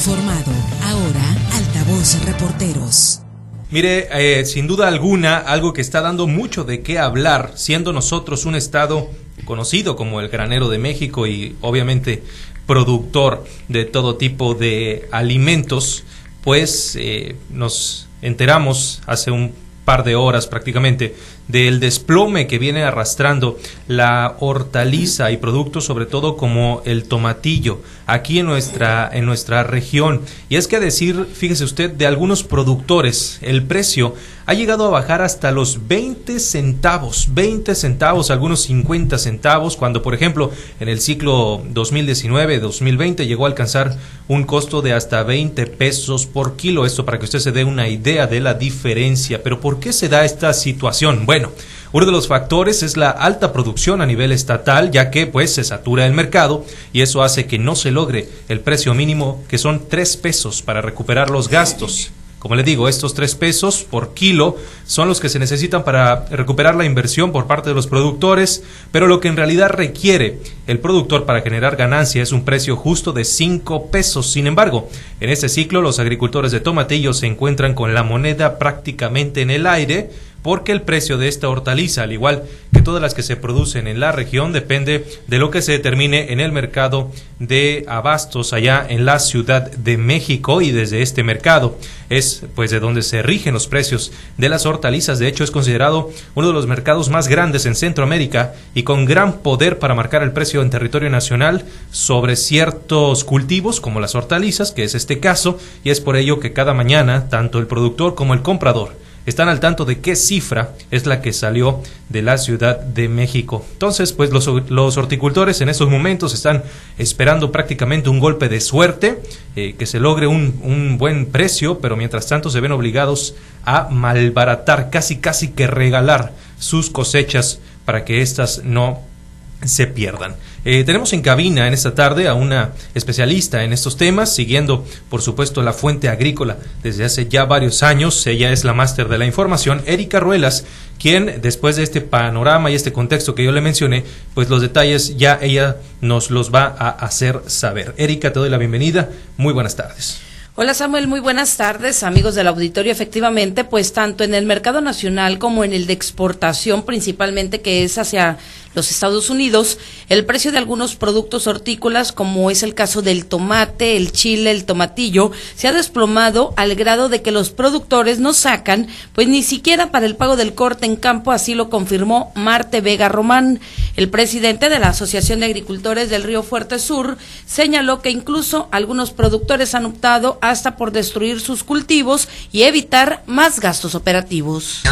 informado. Ahora, Altavoz Reporteros. Mire, eh, sin duda alguna, algo que está dando mucho de qué hablar, siendo nosotros un estado conocido como el granero de México y obviamente productor de todo tipo de alimentos, pues eh, nos enteramos hace un par de horas prácticamente del desplome que viene arrastrando la hortaliza y productos sobre todo como el tomatillo aquí en nuestra en nuestra región y es que a decir fíjese usted de algunos productores el precio ha llegado a bajar hasta los 20 centavos, 20 centavos, algunos 50 centavos, cuando por ejemplo en el ciclo 2019-2020 llegó a alcanzar un costo de hasta 20 pesos por kilo. Esto para que usted se dé una idea de la diferencia. Pero ¿por qué se da esta situación? Bueno, uno de los factores es la alta producción a nivel estatal, ya que pues se satura el mercado y eso hace que no se logre el precio mínimo, que son 3 pesos para recuperar los gastos. Como le digo, estos tres pesos por kilo son los que se necesitan para recuperar la inversión por parte de los productores, pero lo que en realidad requiere el productor para generar ganancia es un precio justo de cinco pesos. Sin embargo, en este ciclo los agricultores de tomatillo se encuentran con la moneda prácticamente en el aire, porque el precio de esta hortaliza, al igual que todas las que se producen en la región, depende de lo que se determine en el mercado de abastos allá en la Ciudad de México y desde este mercado es pues de donde se rigen los precios de las hortalizas. De hecho, es considerado uno de los mercados más grandes en Centroamérica y con gran poder para marcar el precio en territorio nacional sobre ciertos cultivos como las hortalizas, que es este caso, y es por ello que cada mañana tanto el productor como el comprador están al tanto de qué cifra es la que salió de la Ciudad de México. Entonces, pues los, los horticultores en estos momentos están esperando prácticamente un golpe de suerte, eh, que se logre un, un buen precio, pero mientras tanto se ven obligados a malbaratar, casi casi que regalar sus cosechas para que éstas no se pierdan. Eh, tenemos en cabina en esta tarde a una especialista en estos temas, siguiendo, por supuesto, la fuente agrícola desde hace ya varios años. Ella es la máster de la información, Erika Ruelas, quien, después de este panorama y este contexto que yo le mencioné, pues los detalles ya ella nos los va a hacer saber. Erika, te doy la bienvenida. Muy buenas tardes. Hola Samuel, muy buenas tardes, amigos del auditorio. Efectivamente, pues tanto en el mercado nacional como en el de exportación, principalmente que es hacia los Estados Unidos, el precio de algunos productos hortícolas, como es el caso del tomate, el chile, el tomatillo, se ha desplomado al grado de que los productores no sacan, pues ni siquiera para el pago del corte en campo, así lo confirmó Marte Vega Román. El presidente de la Asociación de Agricultores del Río Fuerte Sur señaló que incluso algunos productores han optado hasta por destruir sus cultivos y evitar más gastos operativos.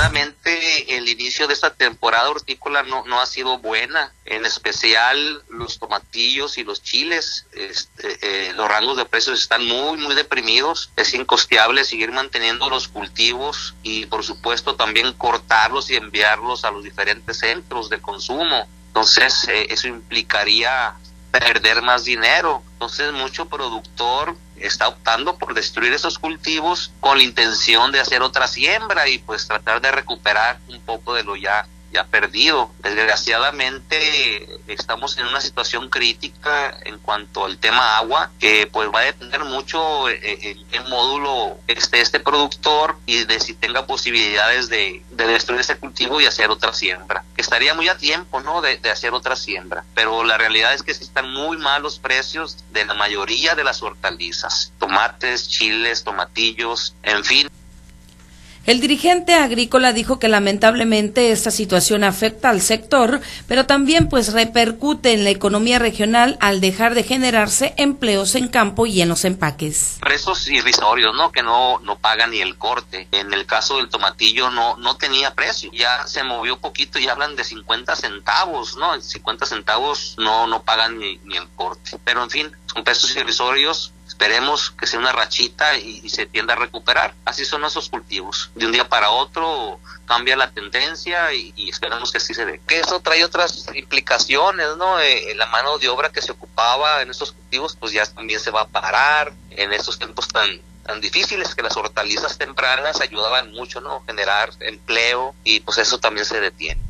El inicio de esta temporada hortícola no, no ha sido buena, en especial los tomatillos y los chiles. Este, eh, los rangos de precios están muy, muy deprimidos. Es incosteable seguir manteniendo los cultivos y, por supuesto, también cortarlos y enviarlos a los diferentes centros de consumo. Entonces, eh, eso implicaría perder más dinero. Entonces, mucho productor está optando por destruir esos cultivos con la intención de hacer otra siembra y pues tratar de recuperar un poco de lo ya ya perdido. Desgraciadamente estamos en una situación crítica en cuanto al tema agua, que pues va a depender mucho en eh, qué módulo esté este productor y de si tenga posibilidades de, de, destruir ese cultivo y hacer otra siembra. Estaría muy a tiempo, ¿no? De, de hacer otra siembra. Pero la realidad es que están muy malos precios de la mayoría de las hortalizas. Tomates, chiles, tomatillos, en fin. El dirigente agrícola dijo que lamentablemente esta situación afecta al sector, pero también pues repercute en la economía regional al dejar de generarse empleos en campo y en los empaques. Precios irrisorios, ¿no? Que no, no pagan ni el corte. En el caso del tomatillo no, no tenía precio. Ya se movió poquito y hablan de 50 centavos, ¿no? 50 centavos no, no pagan ni, ni el corte. Pero en fin, son precios irrisorios esperemos que sea una rachita y, se tienda a recuperar. Así son esos cultivos. De un día para otro cambia la tendencia y, esperamos que así se dé. Que eso trae otras implicaciones, ¿no? Eh, la mano de obra que se ocupaba en estos cultivos, pues ya también se va a parar en estos tiempos tan tan difíciles que las hortalizas tempranas ayudaban mucho, ¿no? Generar empleo y pues eso también se detiene.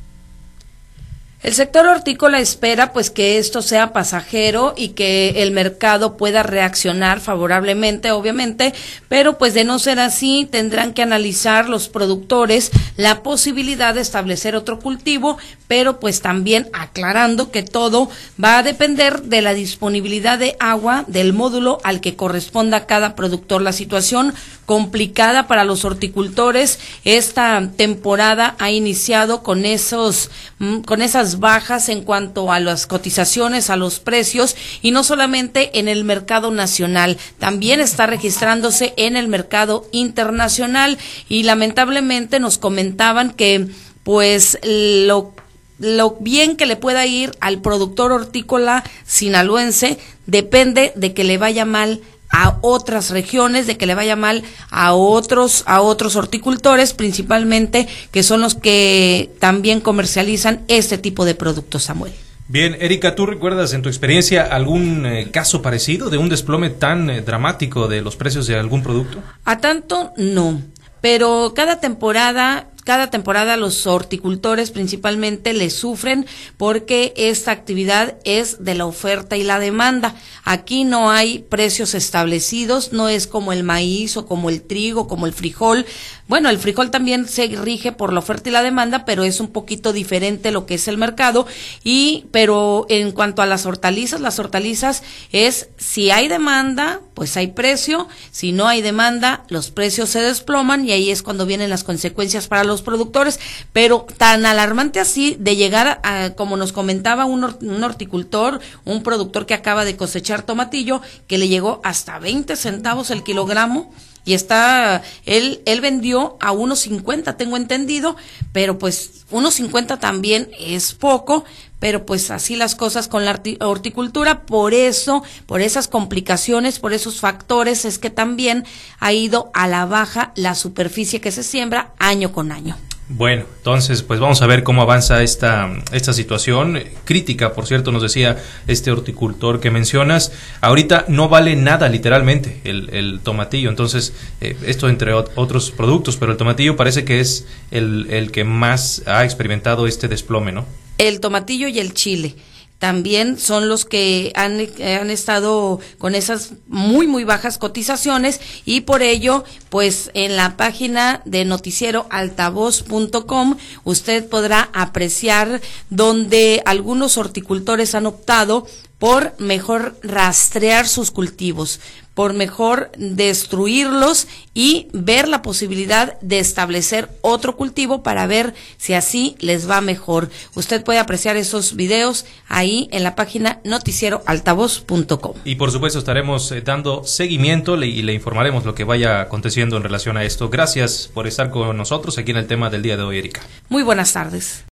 El sector hortícola espera pues que esto sea pasajero y que el mercado pueda reaccionar favorablemente, obviamente, pero pues de no ser así tendrán que analizar los productores la posibilidad de establecer otro cultivo, pero pues también aclarando que todo va a depender de la disponibilidad de agua del módulo al que corresponda cada productor. La situación complicada para los horticultores esta temporada ha iniciado con esos mm, con esas bajas en cuanto a las cotizaciones, a los precios y no solamente en el mercado nacional, también está registrándose en el mercado internacional. Y lamentablemente nos comentaban que pues lo lo bien que le pueda ir al productor hortícola sinaloense depende de que le vaya mal a otras regiones, de que le vaya mal a otros, a otros horticultores, principalmente, que son los que también comercializan este tipo de productos, Samuel. Bien, Erika, ¿tú recuerdas en tu experiencia algún eh, caso parecido de un desplome tan eh, dramático de los precios de algún producto? A tanto, no. Pero cada temporada cada temporada los horticultores principalmente le sufren porque esta actividad es de la oferta y la demanda. Aquí no hay precios establecidos, no es como el maíz o como el trigo, como el frijol. Bueno, el frijol también se rige por la oferta y la demanda, pero es un poquito diferente lo que es el mercado. Y, pero en cuanto a las hortalizas, las hortalizas es si hay demanda, pues hay precio. Si no hay demanda, los precios se desploman y ahí es cuando vienen las consecuencias para los productores. Pero tan alarmante así de llegar a, como nos comentaba un, un horticultor, un productor que acaba de cosechar tomatillo, que le llegó hasta 20 centavos el kilogramo y está, él, él vendió a 1.50, tengo entendido, pero pues 1.50 también es poco, pero pues así las cosas con la horticultura, por eso, por esas complicaciones, por esos factores, es que también ha ido a la baja la superficie que se siembra año con año. Bueno, entonces, pues vamos a ver cómo avanza esta, esta situación. Crítica, por cierto, nos decía este horticultor que mencionas. Ahorita no vale nada, literalmente, el, el tomatillo. Entonces, eh, esto entre otros productos, pero el tomatillo parece que es el, el que más ha experimentado este desplome, ¿no? El tomatillo y el chile también son los que han, han, estado con esas muy, muy bajas cotizaciones y por ello, pues en la página de noticieroaltavoz.com usted podrá apreciar donde algunos horticultores han optado por mejor rastrear sus cultivos, por mejor destruirlos y ver la posibilidad de establecer otro cultivo para ver si así les va mejor. Usted puede apreciar esos videos ahí en la página noticieroaltavoz.com. Y por supuesto estaremos eh, dando seguimiento y le informaremos lo que vaya aconteciendo en relación a esto. Gracias por estar con nosotros aquí en el tema del día de hoy, Erika. Muy buenas tardes.